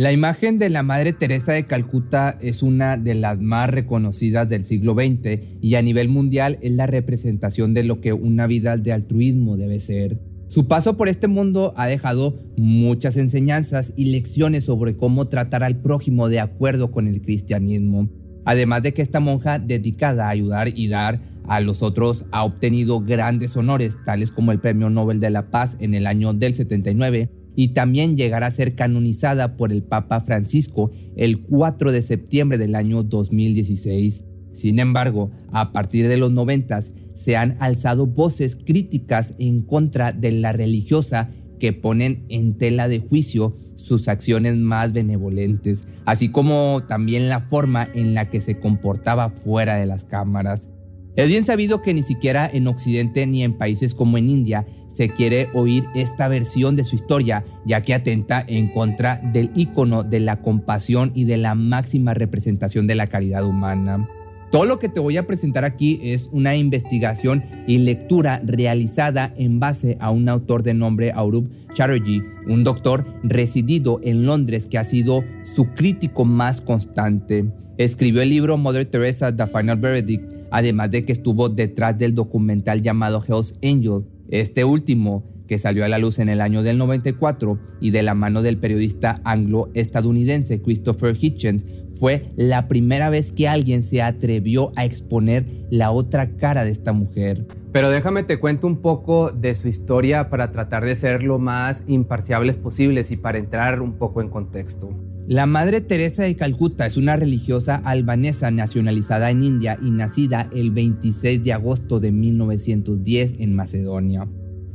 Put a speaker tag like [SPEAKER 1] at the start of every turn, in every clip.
[SPEAKER 1] La imagen de la Madre Teresa de Calcuta es una de las más reconocidas del siglo XX y a nivel mundial es la representación de lo que una vida de altruismo debe ser. Su paso por este mundo ha dejado muchas enseñanzas y lecciones sobre cómo tratar al prójimo de acuerdo con el cristianismo. Además de que esta monja dedicada a ayudar y dar a los otros ha obtenido grandes honores, tales como el Premio Nobel de la Paz en el año del 79 y también llegará a ser canonizada por el Papa Francisco el 4 de septiembre del año 2016. Sin embargo, a partir de los 90 se han alzado voces críticas en contra de la religiosa que ponen en tela de juicio sus acciones más benevolentes, así como también la forma en la que se comportaba fuera de las cámaras. Es bien sabido que ni siquiera en Occidente ni en países como en India se quiere oír esta versión de su historia, ya que atenta en contra del ícono de la compasión y de la máxima representación de la caridad humana. Todo lo que te voy a presentar aquí es una investigación y lectura realizada en base a un autor de nombre Aurup Chatterjee, un doctor residido en Londres que ha sido su crítico más constante. Escribió el libro Mother Teresa, The Final Verdict, además de que estuvo detrás del documental llamado Hell's Angel, este último, que salió a la luz en el año del 94 y de la mano del periodista anglo-estadounidense Christopher Hitchens, fue la primera vez que alguien se atrevió a exponer la otra cara de esta mujer. Pero déjame te cuento un poco de su historia para tratar de ser lo más imparciables posibles y para entrar un poco en contexto. La Madre Teresa de Calcuta es una religiosa albanesa nacionalizada en India y nacida el 26 de agosto de 1910 en Macedonia.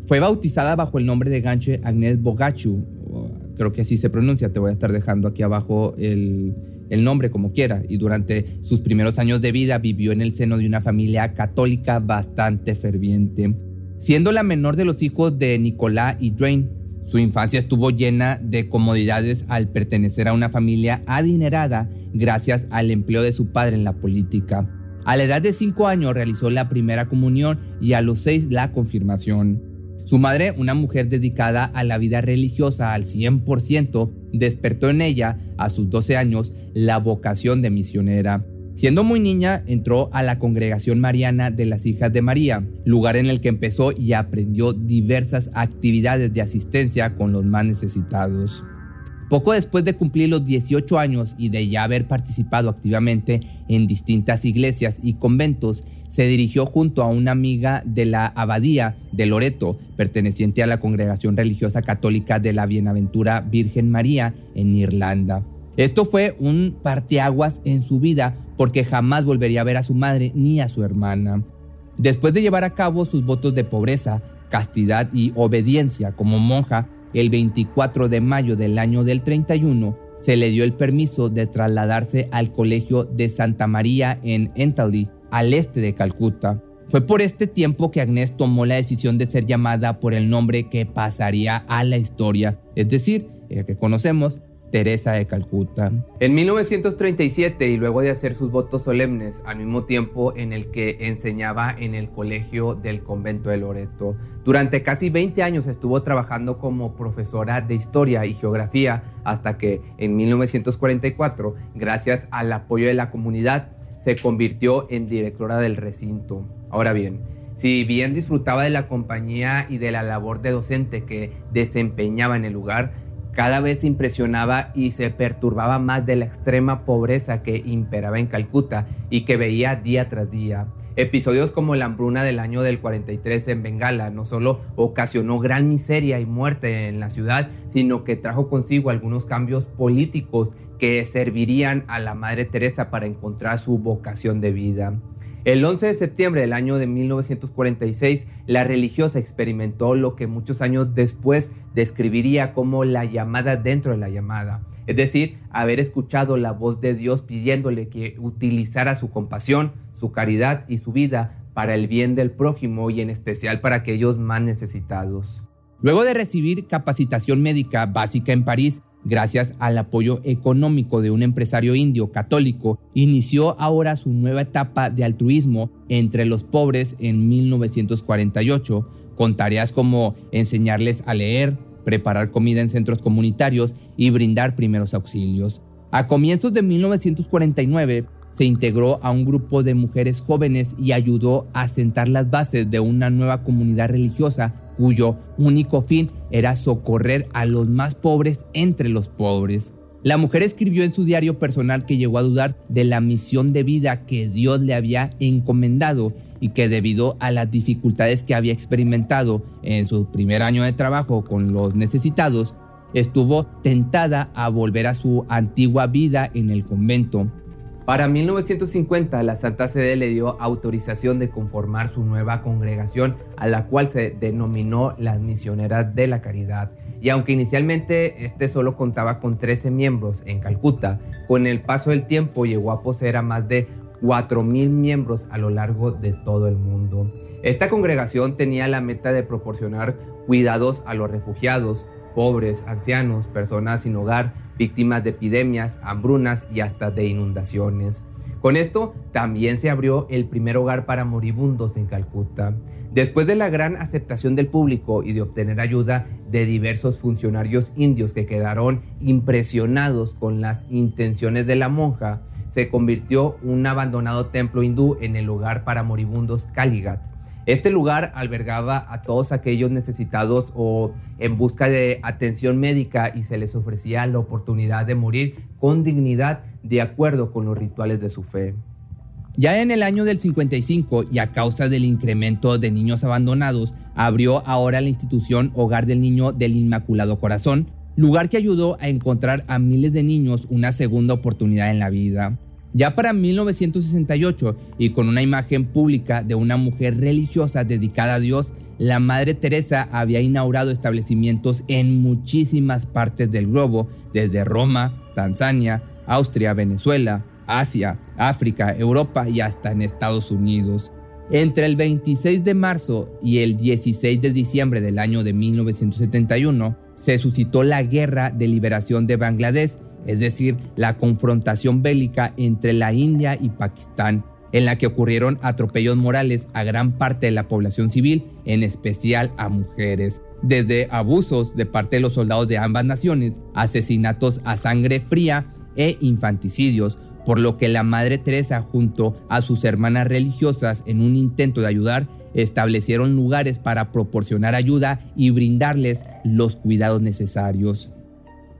[SPEAKER 1] Fue bautizada bajo el nombre de Ganche Agnes Bogachu, creo que así se pronuncia, te voy a estar dejando aquí abajo el, el nombre como quiera, y durante sus primeros años de vida vivió en el seno de una familia católica bastante ferviente, siendo la menor de los hijos de Nicolás y Drain. Su infancia estuvo llena de comodidades al pertenecer a una familia adinerada gracias al empleo de su padre en la política. A la edad de 5 años realizó la primera comunión y a los 6 la confirmación. Su madre, una mujer dedicada a la vida religiosa al 100%, despertó en ella, a sus 12 años, la vocación de misionera. Siendo muy niña, entró a la congregación mariana de las Hijas de María, lugar en el que empezó y aprendió diversas actividades de asistencia con los más necesitados. Poco después de cumplir los 18 años y de ya haber participado activamente en distintas iglesias y conventos, se dirigió junto a una amiga de la abadía de Loreto, perteneciente a la congregación religiosa católica de la Bienaventura Virgen María en Irlanda. Esto fue un parteaguas en su vida porque jamás volvería a ver a su madre ni a su hermana. Después de llevar a cabo sus votos de pobreza, castidad y obediencia como monja, el 24 de mayo del año del 31 se le dio el permiso de trasladarse al colegio de Santa María en Entaldi, al este de Calcuta. Fue por este tiempo que Agnes tomó la decisión de ser llamada por el nombre que pasaría a la historia, es decir, el que conocemos, Teresa de Calcuta. En 1937 y luego de hacer sus votos solemnes, al mismo tiempo en el que enseñaba en el colegio del convento de Loreto, durante casi 20 años estuvo trabajando como profesora de historia y geografía hasta que en 1944, gracias al apoyo de la comunidad, se convirtió en directora del recinto. Ahora bien, si bien disfrutaba de la compañía y de la labor de docente que desempeñaba en el lugar, cada vez impresionaba y se perturbaba más de la extrema pobreza que imperaba en Calcuta y que veía día tras día. Episodios como la hambruna del año del 43 en Bengala no solo ocasionó gran miseria y muerte en la ciudad, sino que trajo consigo algunos cambios políticos que servirían a la Madre Teresa para encontrar su vocación de vida. El 11 de septiembre del año de 1946, la religiosa experimentó lo que muchos años después describiría como la llamada dentro de la llamada, es decir, haber escuchado la voz de Dios pidiéndole que utilizara su compasión, su caridad y su vida para el bien del prójimo y en especial para aquellos más necesitados. Luego de recibir capacitación médica básica en París, gracias al apoyo económico de un empresario indio católico, inició ahora su nueva etapa de altruismo entre los pobres en 1948, con tareas como enseñarles a leer, preparar comida en centros comunitarios y brindar primeros auxilios. A comienzos de 1949, se integró a un grupo de mujeres jóvenes y ayudó a sentar las bases de una nueva comunidad religiosa cuyo único fin era socorrer a los más pobres entre los pobres. La mujer escribió en su diario personal que llegó a dudar de la misión de vida que Dios le había encomendado y que debido a las dificultades que había experimentado en su primer año de trabajo con los necesitados, estuvo tentada a volver a su antigua vida en el convento. Para 1950, la Santa Sede le dio autorización de conformar su nueva congregación, a la cual se denominó las Misioneras de la Caridad. Y aunque inicialmente este solo contaba con 13 miembros en Calcuta, con el paso del tiempo llegó a poseer a más de 4.000 miembros a lo largo de todo el mundo. Esta congregación tenía la meta de proporcionar cuidados a los refugiados, pobres, ancianos, personas sin hogar, víctimas de epidemias, hambrunas y hasta de inundaciones. Con esto también se abrió el primer hogar para moribundos en Calcuta. Después de la gran aceptación del público y de obtener ayuda de diversos funcionarios indios que quedaron impresionados con las intenciones de la monja, se convirtió un abandonado templo hindú en el hogar para moribundos Kaligat este lugar albergaba a todos aquellos necesitados o en busca de atención médica y se les ofrecía la oportunidad de morir con dignidad de acuerdo con los rituales de su fe. Ya en el año del 55 y a causa del incremento de niños abandonados, abrió ahora la institución Hogar del Niño del Inmaculado Corazón, lugar que ayudó a encontrar a miles de niños una segunda oportunidad en la vida. Ya para 1968, y con una imagen pública de una mujer religiosa dedicada a Dios, la Madre Teresa había inaugurado establecimientos en muchísimas partes del globo, desde Roma, Tanzania, Austria, Venezuela, Asia, África, Europa y hasta en Estados Unidos. Entre el 26 de marzo y el 16 de diciembre del año de 1971, se suscitó la Guerra de Liberación de Bangladesh es decir, la confrontación bélica entre la India y Pakistán, en la que ocurrieron atropellos morales a gran parte de la población civil, en especial a mujeres, desde abusos de parte de los soldados de ambas naciones, asesinatos a sangre fría e infanticidios, por lo que la Madre Teresa junto a sus hermanas religiosas en un intento de ayudar establecieron lugares para proporcionar ayuda y brindarles los cuidados necesarios.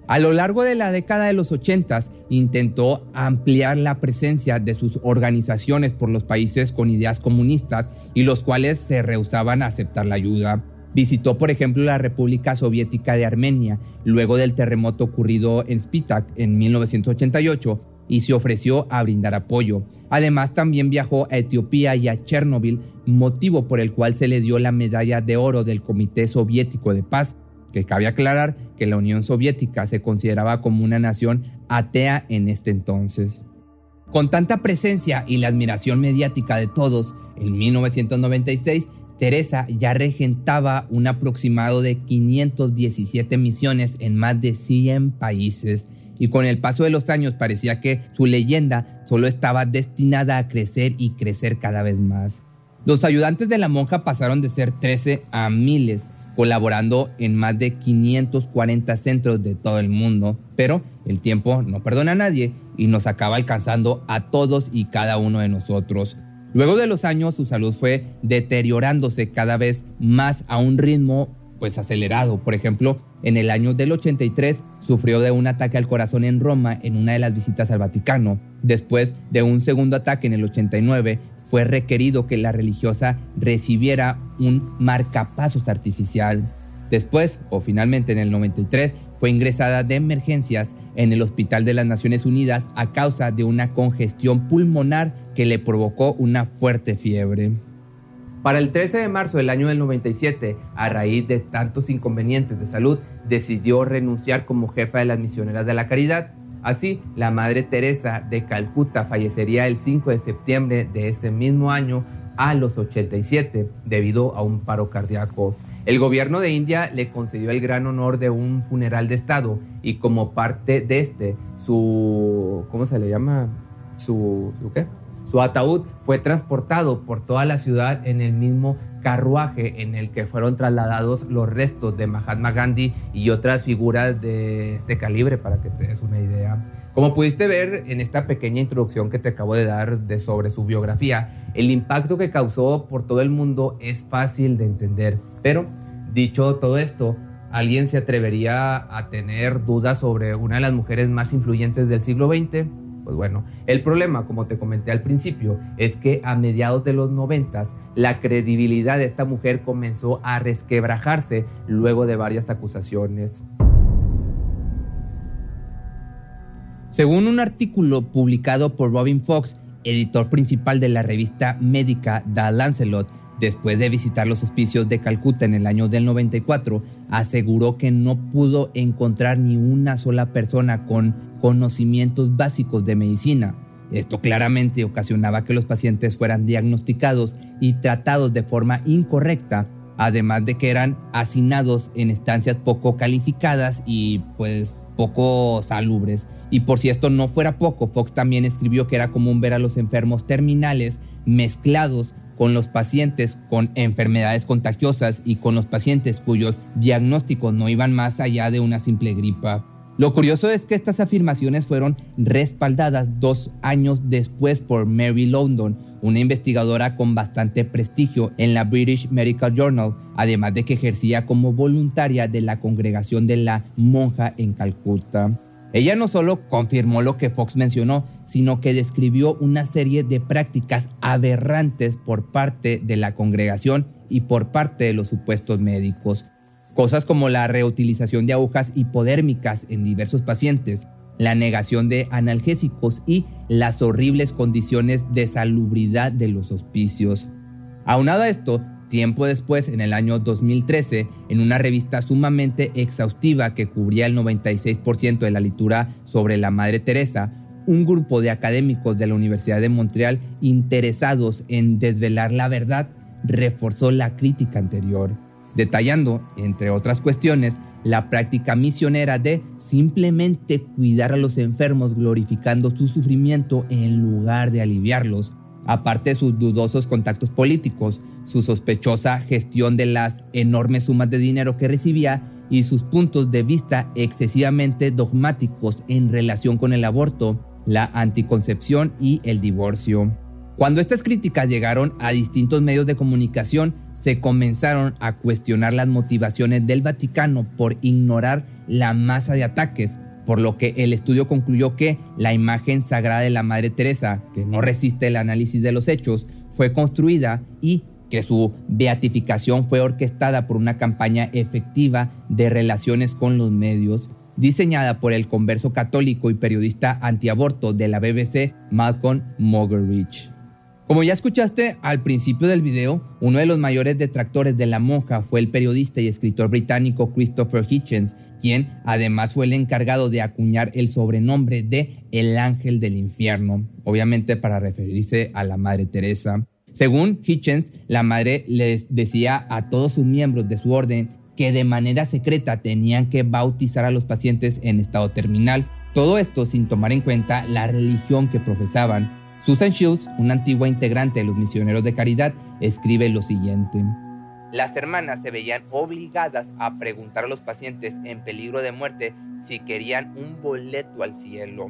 [SPEAKER 1] A lo largo de la década de los 80 intentó ampliar la presencia de sus organizaciones por los países con ideas comunistas y los cuales se rehusaban a aceptar la ayuda. Visitó, por ejemplo, la República Soviética de Armenia luego del terremoto ocurrido en Spitak en 1988 y se ofreció a brindar apoyo. Además, también viajó a Etiopía y a Chernóbil, motivo por el cual se le dio la medalla de oro del Comité Soviético de Paz que cabe aclarar que la Unión Soviética se consideraba como una nación atea en este entonces. Con tanta presencia y la admiración mediática de todos, en 1996 Teresa ya regentaba un aproximado de 517 misiones en más de 100 países y con el paso de los años parecía que su leyenda solo estaba destinada a crecer y crecer cada vez más. Los ayudantes de la monja pasaron de ser 13 a miles colaborando en más de 540 centros de todo el mundo, pero el tiempo no perdona a nadie y nos acaba alcanzando a todos y cada uno de nosotros. Luego de los años su salud fue deteriorándose cada vez más a un ritmo pues acelerado. Por ejemplo, en el año del 83 sufrió de un ataque al corazón en Roma en una de las visitas al Vaticano. Después de un segundo ataque en el 89 fue requerido que la religiosa recibiera un marcapasos artificial. Después, o finalmente en el 93, fue ingresada de emergencias en el Hospital de las Naciones Unidas a causa de una congestión pulmonar que le provocó una fuerte fiebre. Para el 13 de marzo del año del 97, a raíz de tantos inconvenientes de salud, decidió renunciar como jefa de las misioneras de la caridad. Así, la Madre Teresa de Calcuta fallecería el 5 de septiembre de ese mismo año a los 87 debido a un paro cardíaco. El gobierno de India le concedió el gran honor de un funeral de Estado y como parte de este, su, ¿cómo se le llama? Su, ¿su qué? Su ataúd fue transportado por toda la ciudad en el mismo carruaje en el que fueron trasladados los restos de Mahatma Gandhi y otras figuras de este calibre, para que te des una idea. Como pudiste ver en esta pequeña introducción que te acabo de dar de sobre su biografía, el impacto que causó por todo el mundo es fácil de entender. Pero, dicho todo esto, ¿alguien se atrevería a tener dudas sobre una de las mujeres más influyentes del siglo XX? Pues bueno, el problema, como te comenté al principio, es que a mediados de los noventas, la credibilidad de esta mujer comenzó a resquebrajarse luego de varias acusaciones. Según un artículo publicado por Robin Fox, editor principal de la revista médica The Lancelot, después de visitar los hospicios de Calcuta en el año del 94, aseguró que no pudo encontrar ni una sola persona con conocimientos básicos de medicina. Esto claramente ocasionaba que los pacientes fueran diagnosticados y tratados de forma incorrecta, además de que eran hacinados en estancias poco calificadas y pues poco salubres. Y por si esto no fuera poco, Fox también escribió que era común ver a los enfermos terminales mezclados con los pacientes con enfermedades contagiosas y con los pacientes cuyos diagnósticos no iban más allá de una simple gripa. Lo curioso es que estas afirmaciones fueron respaldadas dos años después por Mary London, una investigadora con bastante prestigio en la British Medical Journal, además de que ejercía como voluntaria de la congregación de la monja en Calcuta. Ella no solo confirmó lo que Fox mencionó, sino que describió una serie de prácticas aberrantes por parte de la congregación y por parte de los supuestos médicos. Cosas como la reutilización de agujas hipodérmicas en diversos pacientes, la negación de analgésicos y las horribles condiciones de salubridad de los hospicios. Aunado a esto, Tiempo después, en el año 2013, en una revista sumamente exhaustiva que cubría el 96% de la lectura sobre la Madre Teresa, un grupo de académicos de la Universidad de Montreal interesados en desvelar la verdad reforzó la crítica anterior, detallando, entre otras cuestiones, la práctica misionera de simplemente cuidar a los enfermos glorificando su sufrimiento en lugar de aliviarlos, aparte de sus dudosos contactos políticos, su sospechosa gestión de las enormes sumas de dinero que recibía y sus puntos de vista excesivamente dogmáticos en relación con el aborto, la anticoncepción y el divorcio. Cuando estas críticas llegaron a distintos medios de comunicación, se comenzaron a cuestionar las motivaciones del Vaticano por ignorar la masa de ataques, por lo que el estudio concluyó que la imagen sagrada de la Madre Teresa, que no resiste el análisis de los hechos, fue construida y que su beatificación fue orquestada por una campaña efectiva de relaciones con los medios, diseñada por el converso católico y periodista antiaborto de la BBC, Malcolm Moggeridge. Como ya escuchaste al principio del video, uno de los mayores detractores de la monja fue el periodista y escritor británico Christopher Hitchens, quien además fue el encargado de acuñar el sobrenombre de El Ángel del Infierno, obviamente para referirse a la Madre Teresa. Según Hitchens, la madre les decía a todos sus miembros de su orden que de manera secreta tenían que bautizar a los pacientes en estado terminal. Todo esto sin tomar en cuenta la religión que profesaban. Susan Shields, una antigua integrante de los misioneros de caridad, escribe lo siguiente. Las hermanas se veían obligadas a preguntar a los pacientes en peligro de muerte si querían un boleto al cielo.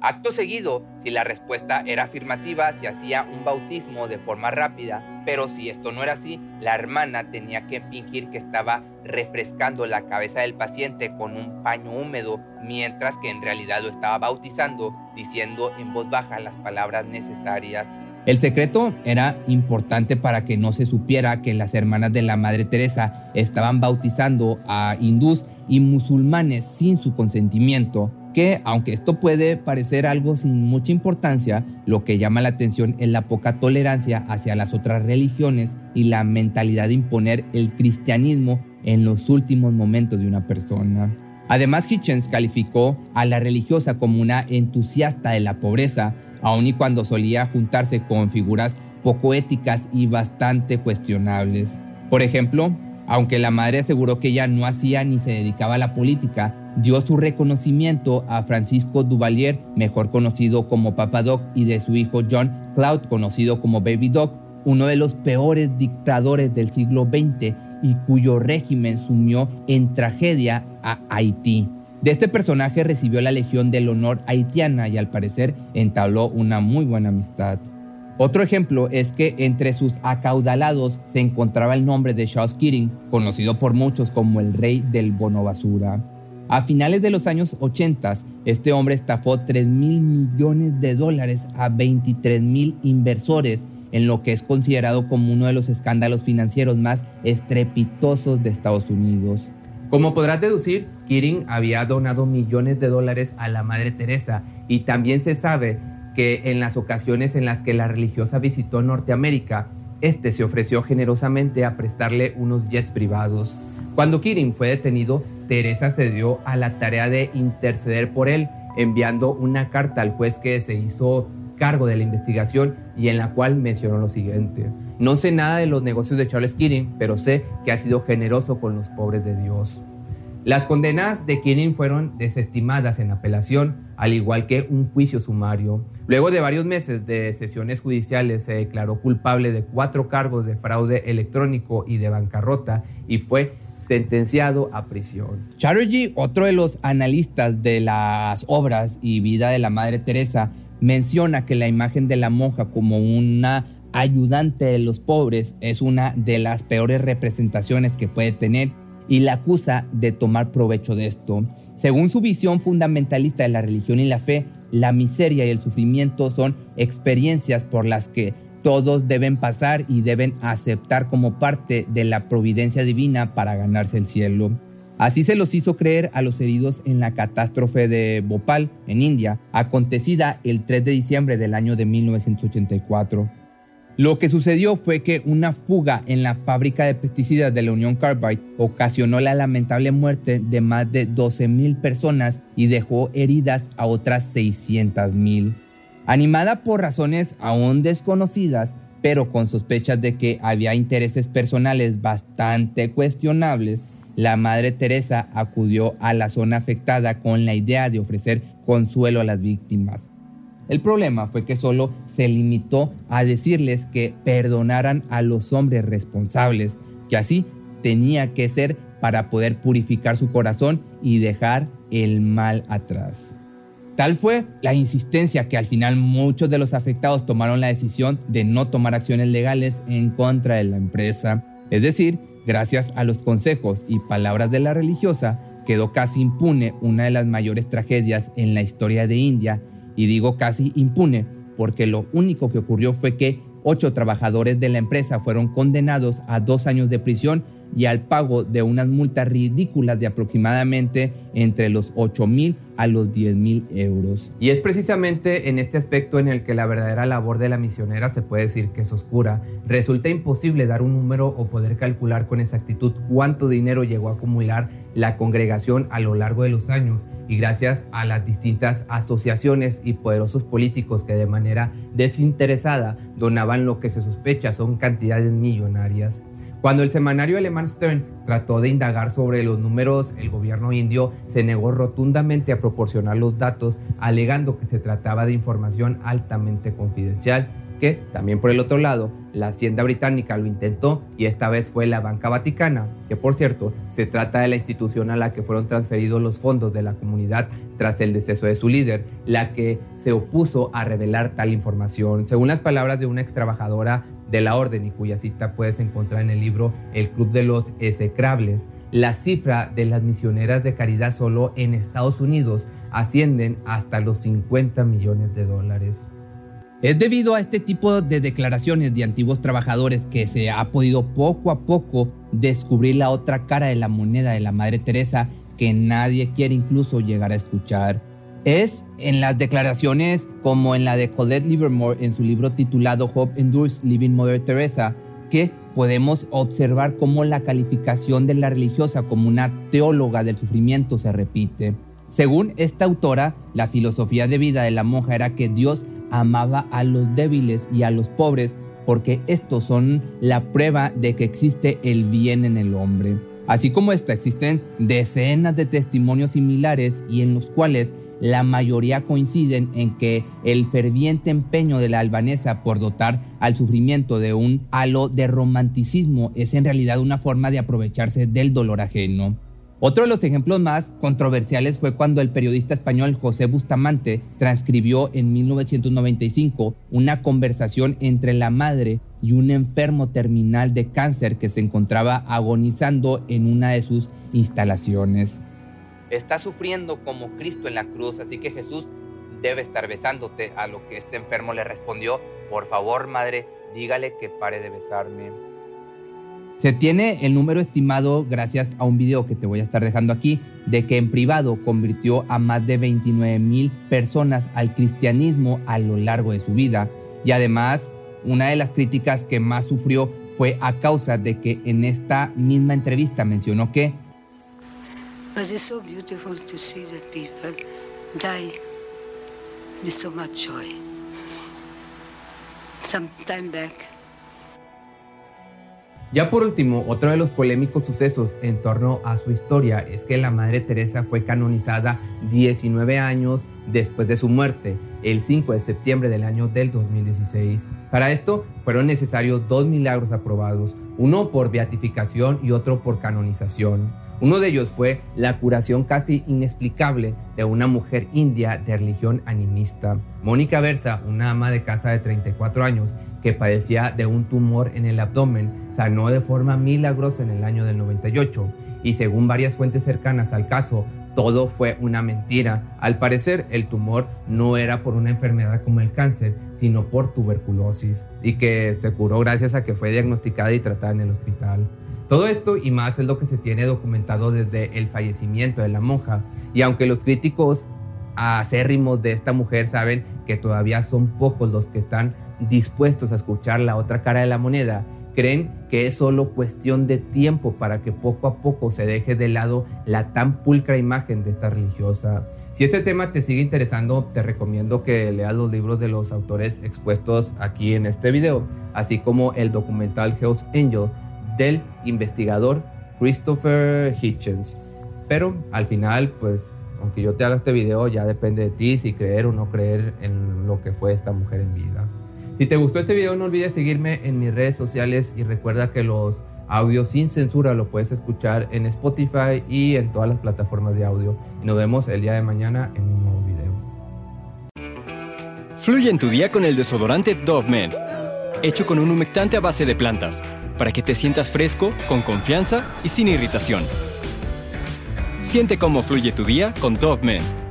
[SPEAKER 1] Acto seguido, si la respuesta era afirmativa, se hacía un bautismo de forma rápida, pero si esto no era así, la hermana tenía que fingir que estaba refrescando la cabeza del paciente con un paño húmedo, mientras que en realidad lo estaba bautizando, diciendo en voz baja las palabras necesarias. El secreto era importante para que no se supiera que las hermanas de la Madre Teresa estaban bautizando a hindús y musulmanes sin su consentimiento, que aunque esto puede parecer algo sin mucha importancia, lo que llama la atención es la poca tolerancia hacia las otras religiones y la mentalidad de imponer el cristianismo en los últimos momentos de una persona. Además, Hitchens calificó a la religiosa como una entusiasta de la pobreza, aun y cuando solía juntarse con figuras poco éticas y bastante cuestionables. Por ejemplo, aunque la madre aseguró que ella no hacía ni se dedicaba a la política, dio su reconocimiento a Francisco Duvalier, mejor conocido como Papa Doc, y de su hijo John Cloud, conocido como Baby Doc, uno de los peores dictadores del siglo XX y cuyo régimen sumió en tragedia a Haití. De este personaje recibió la Legión del Honor haitiana y al parecer entabló una muy buena amistad. Otro ejemplo es que entre sus acaudalados se encontraba el nombre de Charles Keating, conocido por muchos como el rey del bono basura. A finales de los años 80, este hombre estafó 3 mil millones de dólares a 23 mil inversores en lo que es considerado como uno de los escándalos financieros más estrepitosos de Estados Unidos. Como podrás deducir, Kirin había donado millones de dólares a la Madre Teresa y también se sabe que en las ocasiones en las que la religiosa visitó Norteamérica, este se ofreció generosamente a prestarle unos jets privados. Cuando Kirin fue detenido, Teresa se dio a la tarea de interceder por él, enviando una carta al juez que se hizo cargo de la investigación y en la cual mencionó lo siguiente. No sé nada de los negocios de Charles Keating, pero sé que ha sido generoso con los pobres de Dios. Las condenas de Keating fueron desestimadas en apelación, al igual que un juicio sumario. Luego de varios meses de sesiones judiciales se declaró culpable de cuatro cargos de fraude electrónico y de bancarrota y fue sentenciado a prisión. Chatterjee, otro de los analistas de las obras y vida de la Madre Teresa, menciona que la imagen de la monja como una ayudante de los pobres es una de las peores representaciones que puede tener y la acusa de tomar provecho de esto. Según su visión fundamentalista de la religión y la fe, la miseria y el sufrimiento son experiencias por las que todos deben pasar y deben aceptar como parte de la providencia divina para ganarse el cielo. Así se los hizo creer a los heridos en la catástrofe de Bhopal, en India, acontecida el 3 de diciembre del año de 1984. Lo que sucedió fue que una fuga en la fábrica de pesticidas de la Unión Carbide ocasionó la lamentable muerte de más de 12.000 personas y dejó heridas a otras 600.000. Animada por razones aún desconocidas, pero con sospechas de que había intereses personales bastante cuestionables, la Madre Teresa acudió a la zona afectada con la idea de ofrecer consuelo a las víctimas. El problema fue que solo se limitó a decirles que perdonaran a los hombres responsables, que así tenía que ser para poder purificar su corazón y dejar el mal atrás. Tal fue la insistencia que al final muchos de los afectados tomaron la decisión de no tomar acciones legales en contra de la empresa. Es decir, Gracias a los consejos y palabras de la religiosa, quedó casi impune una de las mayores tragedias en la historia de India, y digo casi impune porque lo único que ocurrió fue que ocho trabajadores de la empresa fueron condenados a dos años de prisión y al pago de unas multas ridículas de aproximadamente entre los 8 mil a los 10 mil euros. Y es precisamente en este aspecto en el que la verdadera labor de la misionera se puede decir que es oscura. Resulta imposible dar un número o poder calcular con exactitud cuánto dinero llegó a acumular la congregación a lo largo de los años y gracias a las distintas asociaciones y poderosos políticos que de manera desinteresada donaban lo que se sospecha son cantidades millonarias. Cuando el semanario alemán Stern trató de indagar sobre los números, el gobierno indio se negó rotundamente a proporcionar los datos, alegando que se trataba de información altamente confidencial, que también por el otro lado, la hacienda británica lo intentó y esta vez fue la Banca Vaticana, que por cierto se trata de la institución a la que fueron transferidos los fondos de la comunidad tras el deceso de su líder, la que se opuso a revelar tal información. Según las palabras de una ex trabajadora de la orden y cuya cita puedes encontrar en el libro El Club de los Execrables, la cifra de las misioneras de caridad solo en Estados Unidos ascienden hasta los 50 millones de dólares. Es debido a este tipo de declaraciones de antiguos trabajadores que se ha podido poco a poco descubrir la otra cara de la moneda de la Madre Teresa que nadie quiere incluso llegar a escuchar. Es en las declaraciones como en la de Colette Livermore en su libro titulado Hope Endures Living Mother Teresa que podemos observar cómo la calificación de la religiosa como una teóloga del sufrimiento se repite. Según esta autora, la filosofía de vida de la monja era que Dios amaba a los débiles y a los pobres porque estos son la prueba de que existe el bien en el hombre. Así como esta, existen decenas de testimonios similares y en los cuales la mayoría coinciden en que el ferviente empeño de la albanesa por dotar al sufrimiento de un halo de romanticismo es en realidad una forma de aprovecharse del dolor ajeno. Otro de los ejemplos más controversiales fue cuando el periodista español José Bustamante transcribió en 1995 una conversación entre la madre y un enfermo terminal de cáncer que se encontraba agonizando en una de sus instalaciones. Está sufriendo como Cristo en la cruz, así que Jesús debe estar besándote, a lo que este enfermo le respondió, por favor madre, dígale que pare de besarme. Se tiene el número estimado, gracias a un video que te voy a estar dejando aquí, de que en privado convirtió a más de 29 mil personas al cristianismo a lo largo de su vida. Y además, una de las críticas que más sufrió fue a causa de que en esta misma entrevista mencionó que
[SPEAKER 2] But it's so beautiful to see the people die with so much joy.
[SPEAKER 1] Ya por último, otro de los polémicos sucesos en torno a su historia es que la Madre Teresa fue canonizada 19 años después de su muerte, el 5 de septiembre del año del 2016. Para esto fueron necesarios dos milagros aprobados, uno por beatificación y otro por canonización. Uno de ellos fue la curación casi inexplicable de una mujer india de religión animista. Mónica Versa, una ama de casa de 34 años, que padecía de un tumor en el abdomen, sanó de forma milagrosa en el año del 98 y según varias fuentes cercanas al caso, todo fue una mentira. Al parecer, el tumor no era por una enfermedad como el cáncer, sino por tuberculosis y que se curó gracias a que fue diagnosticada y tratada en el hospital. Todo esto y más es lo que se tiene documentado desde el fallecimiento de la monja. Y aunque los críticos acérrimos de esta mujer saben que todavía son pocos los que están dispuestos a escuchar la otra cara de la moneda, creen que es solo cuestión de tiempo para que poco a poco se deje de lado la tan pulcra imagen de esta religiosa. Si este tema te sigue interesando, te recomiendo que leas los libros de los autores expuestos aquí en este video, así como el documental Hell's Angel del investigador Christopher Hitchens. Pero al final, pues, aunque yo te haga este video, ya depende de ti si creer o no creer en lo que fue esta mujer en vida. Si te gustó este video no olvides seguirme en mis redes sociales y recuerda que los audios sin censura lo puedes escuchar en Spotify y en todas las plataformas de audio. Y nos vemos el día de mañana en un nuevo video.
[SPEAKER 3] Fluye en tu día con el desodorante Dove Men, hecho con un humectante a base de plantas, para que te sientas fresco, con confianza y sin irritación. Siente cómo fluye tu día con Dove Men.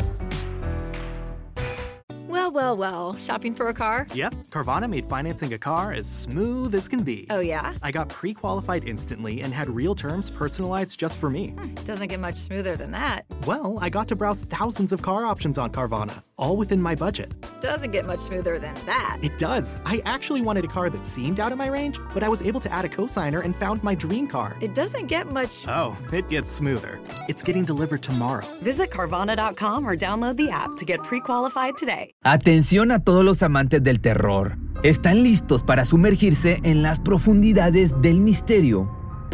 [SPEAKER 4] Well, well, well. Shopping for a car?
[SPEAKER 5] Yep, Carvana made financing a car as smooth as can be.
[SPEAKER 4] Oh, yeah?
[SPEAKER 5] I got pre qualified instantly and had real terms personalized just for me.
[SPEAKER 4] Hmm, doesn't get much smoother than that.
[SPEAKER 5] Well, I got to browse thousands of car options on Carvana, all within my budget.
[SPEAKER 4] Doesn't get much smoother than that.
[SPEAKER 5] It does. I actually wanted a car that seemed out of my range, but I was able to add a cosigner and found my dream car.
[SPEAKER 4] It doesn't get much.
[SPEAKER 5] Oh, it gets smoother. It's getting delivered tomorrow.
[SPEAKER 6] Visit Carvana.com or download the app to get pre qualified today.
[SPEAKER 1] Atención a todos los amantes del terror. ¿Están listos para sumergirse en las profundidades del misterio?